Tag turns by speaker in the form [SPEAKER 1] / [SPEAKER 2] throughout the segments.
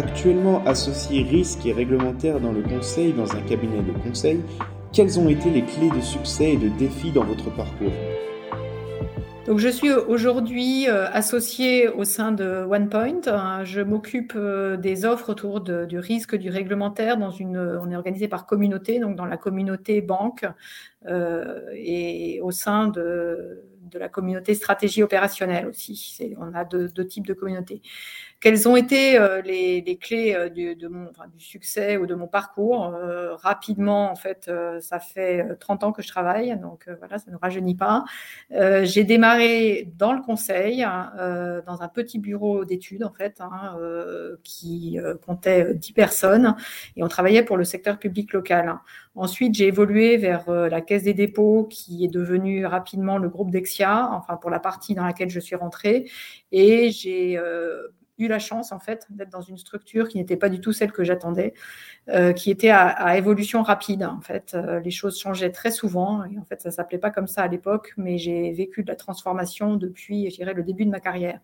[SPEAKER 1] Actuellement associé risque et réglementaire dans le conseil dans un cabinet de conseil, quelles ont été les clés de succès et de défis dans votre parcours?
[SPEAKER 2] Donc, je suis aujourd'hui euh, associée au sein de OnePoint. Hein. Je m'occupe euh, des offres autour du risque du réglementaire. Dans une, on est organisé par communauté, donc dans la communauté banque euh, et au sein de, de la communauté stratégie opérationnelle aussi. On a deux, types de communautés. Quelles ont été euh, les, clés euh, du, succès ou de mon parcours? Euh, Rapidement, en fait, ça fait 30 ans que je travaille, donc voilà, ça ne rajeunit pas. J'ai démarré dans le conseil, dans un petit bureau d'études, en fait, hein, qui comptait 10 personnes, et on travaillait pour le secteur public local. Ensuite, j'ai évolué vers la Caisse des dépôts, qui est devenue rapidement le groupe Dexia, enfin pour la partie dans laquelle je suis rentrée, et j'ai eu la chance en fait d'être dans une structure qui n'était pas du tout celle que j'attendais, euh, qui était à, évolution rapide. En fait, euh, les choses changeaient très souvent et en fait ça s'appelait pas comme ça à l'époque, mais j'ai vécu de la transformation depuis, je dirais, le début de ma carrière.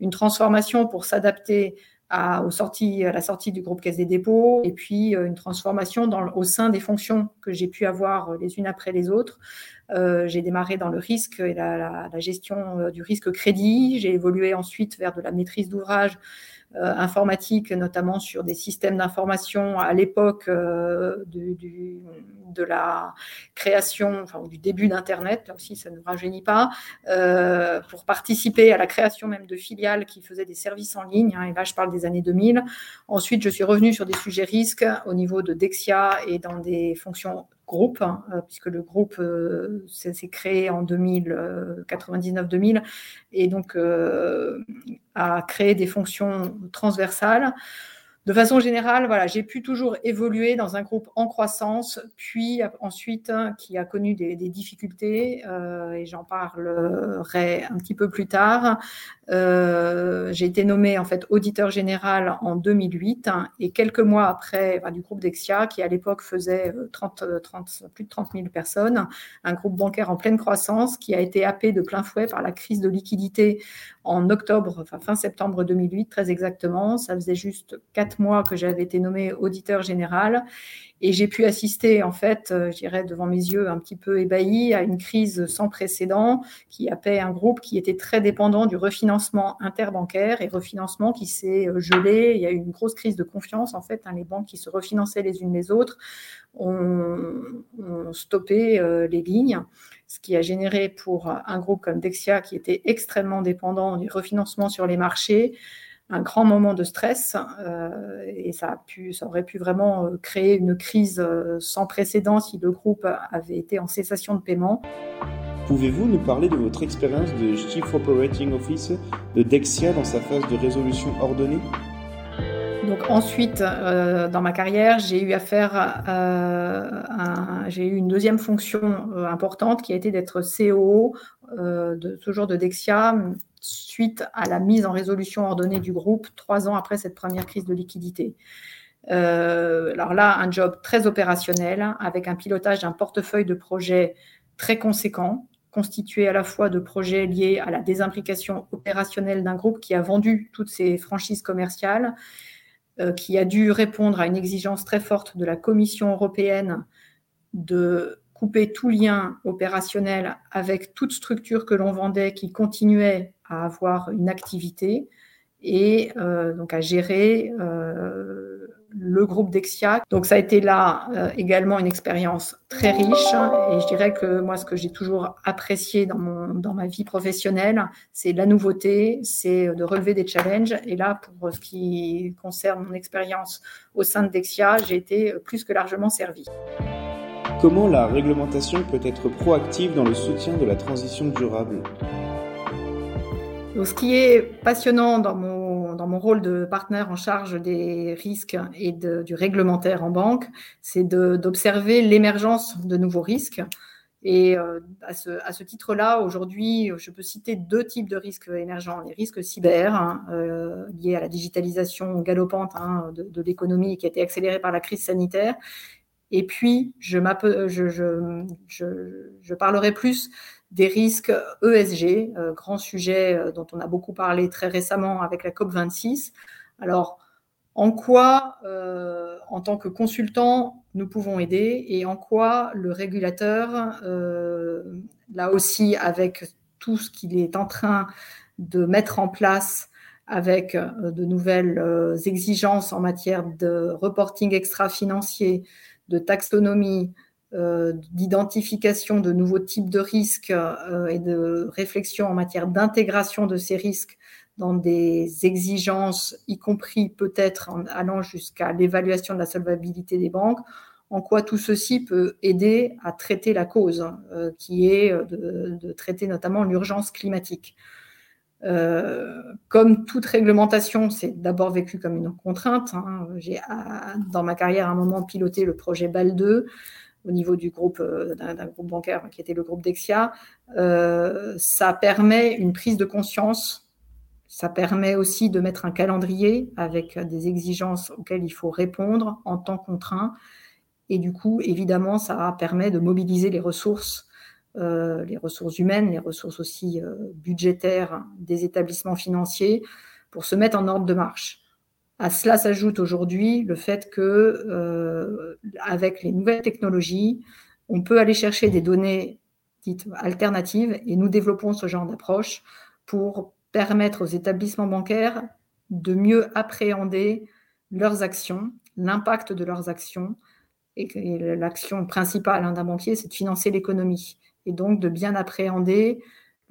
[SPEAKER 2] Une transformation pour s'adapter à, la sortie du groupe Caisse des dépôts, et puis euh, une transformation au sein des fonctions que j'ai pu avoir les unes après les autres, euh, j'ai démarré dans le risque et la, gestion euh, du risque crédit. J'ai évolué ensuite vers de la maîtrise d'ouvrage euh, informatique, notamment sur des systèmes d'information à l'époque de la création, enfin, du début d'Internet, là aussi ça ne rajeunit pas, pour participer à la création même de filiales qui faisaient des services en ligne, hein, et là je parle des années 2000. Ensuite, je suis revenue sur des sujets risques au niveau de Dexia et dans des fonctions groupe, hein, euh, puisque le groupe euh, s'est créé en 2099-2000 euh, et donc a créé des fonctions transversales. De façon générale, voilà, j'ai pu toujours évoluer dans un groupe en croissance, puis ensuite hein, qui a connu des, difficultés, et j'en parlerai un petit peu plus tard. Euh, j'ai été nommé en fait auditeur général en 2008 et quelques mois après du groupe Dexia, qui à l'époque faisait 30, euh, 30, plus de 30 000 personnes, un groupe bancaire en pleine croissance qui a été happé de plein fouet par la crise de liquidité en octobre, fin septembre 2008 très exactement. Ça faisait juste quatre mois que j'avais été nommé auditeur général et j'ai pu assister en fait, euh, je dirais devant mes yeux un petit peu ébahi à une crise sans précédent qui appelait un groupe qui était très dépendant du refinancement interbancaire et refinancement qui s'est euh, gelé. Il y a eu une grosse crise de confiance en fait. Hein, les banques qui se refinançaient les unes les autres ont, stoppé euh, les lignes ce qui a généré pour un groupe comme Dexia, qui était extrêmement dépendant du refinancement sur les marchés, un grand moment de stress euh, et ça, a pu, ça aurait pu vraiment euh, créer une crise euh, sans précédent si le groupe avait été en cessation de paiement.
[SPEAKER 1] Pouvez-vous nous parler de votre expérience de Chief Operating Officer de Dexia dans sa phase de résolution ordonnée?
[SPEAKER 2] Donc ensuite, euh, dans ma carrière, j'ai eu affaire, euh, j'ai eu une deuxième fonction importante qui a été d'être COO de toujours de Dexia suite à la mise en résolution ordonnée du groupe trois ans après cette première crise de liquidité. alors là, un job très opérationnel avec un pilotage d'un portefeuille de projets très conséquent, constitué à la fois de projets liés à la désimplication opérationnelle d'un groupe qui a vendu toutes ses franchises commerciales euh, qui a dû répondre à une exigence très forte de la Commission européenne de couper tout lien opérationnel avec toute structure que l'on vendait qui continuait à avoir une activité et euh, donc à gérer euh, le groupe Dexia. Donc ça a été là euh, également une expérience très riche et je dirais que moi ce que j'ai toujours apprécié dans, mon, dans ma vie professionnelle, c'est la nouveauté, c'est de relever des challenges et là pour ce qui concerne mon expérience au sein de Dexia, j'ai été plus que largement servi.
[SPEAKER 1] Comment la réglementation peut être proactive dans le soutien de la transition durable?
[SPEAKER 2] Donc, ce qui est passionnant dans mon, dans mon rôle de partenaire en charge des risques et du réglementaire en banque, c'est d'observer l'émergence de nouveaux risques. Et euh, à ce, à ce titre-là, aujourd'hui, je peux citer deux types de risques émergents. Les risques cyber, hein, euh, liés à la digitalisation galopante hein, de, de l'économie qui a été accélérée par la crise sanitaire. Et puis, je, je parlerai plus des risques ESG, euh, grand sujet euh, dont on a beaucoup parlé très récemment avec la COP26. Alors, en quoi, en tant que consultant, nous pouvons aider et en quoi le régulateur, là aussi avec tout ce qu'il est en train de mettre en place avec de nouvelles exigences en matière de reporting extra-financier, de taxonomie, euh, d'identification de nouveaux types de risques euh, et de réflexion en matière d'intégration de ces risques dans des exigences, y compris peut-être en allant jusqu'à l'évaluation de la solvabilité des banques, en quoi tout ceci peut aider à traiter la cause, euh, qui est de, traiter notamment l'urgence climatique. Comme toute réglementation, c'est d'abord vécu comme une contrainte. Hein. J'ai, dans ma carrière, à un moment piloté le projet BAL 2, au niveau du groupe euh, d'un groupe bancaire qui était le groupe Dexia, euh, ça permet une prise de conscience. Ça permet aussi de mettre un calendrier avec des exigences auxquelles il faut répondre en temps contraint. Et du coup, évidemment, ça permet de mobiliser les ressources, euh, les ressources humaines, les ressources aussi budgétaires des établissements financiers pour se mettre en ordre de marche. À cela s'ajoute aujourd'hui le fait que, euh, avec les nouvelles technologies, on peut aller chercher des données dites alternatives et nous développons ce genre d'approche pour permettre aux établissements bancaires de mieux appréhender leurs actions, l'impact de leurs actions. Et, l'action principale d'un banquier, c'est de financer l'économie. Et donc de bien appréhender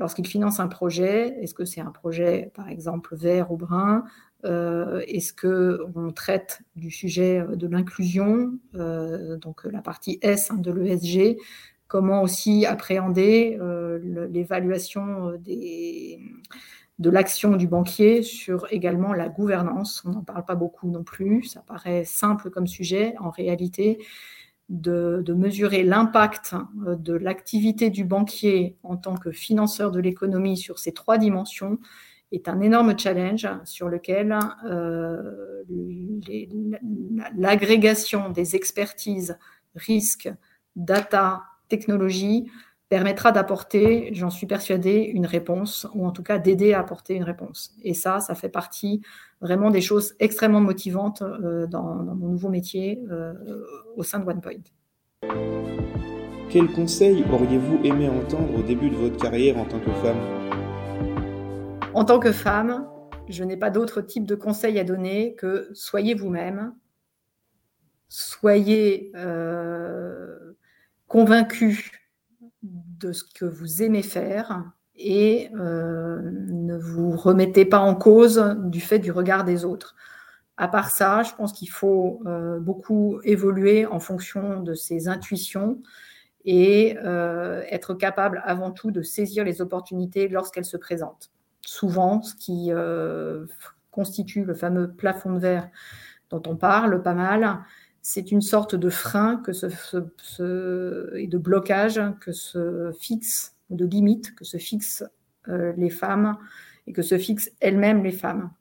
[SPEAKER 2] lorsqu'il finance un projet, est-ce que c'est un projet, par exemple, vert ou brun? Euh, est-ce qu'on traite du sujet de l'inclusion, euh, donc la partie S hein, de l'ESG, comment aussi appréhender euh, l'évaluation de l'action du banquier sur également la gouvernance? On n'en parle pas beaucoup non plus, ça paraît simple comme sujet. En réalité, de, mesurer l'impact de l'activité du banquier en tant que financeur de l'économie sur ces trois dimensions est un énorme challenge sur lequel euh, l'agrégation des expertises, risques, data, technologie permettra d'apporter, j'en suis persuadée, une réponse, ou en tout cas d'aider à apporter une réponse. Et ça, ça fait partie vraiment des choses extrêmement motivantes euh, dans, mon nouveau métier euh, au sein de OnePoint.
[SPEAKER 1] Quel conseil auriez-vous aimé entendre au début de votre carrière en tant que femme?
[SPEAKER 2] En tant que femme, je n'ai pas d'autre type de conseil à donner que soyez vous-même, soyez euh, de ce que vous aimez faire et euh, ne vous remettez pas en cause du fait du regard des autres. À part ça, je pense qu'il faut euh, beaucoup évoluer en fonction de ses intuitions et être capable avant tout de saisir les opportunités lorsqu'elles se présentent souvent ce qui euh, constitue le fameux plafond de verre dont on parle pas mal. C'est une sorte de frein que et de blocage que se fixe, de limite que se fixent euh, les femmes et que se fixent elles-mêmes les femmes.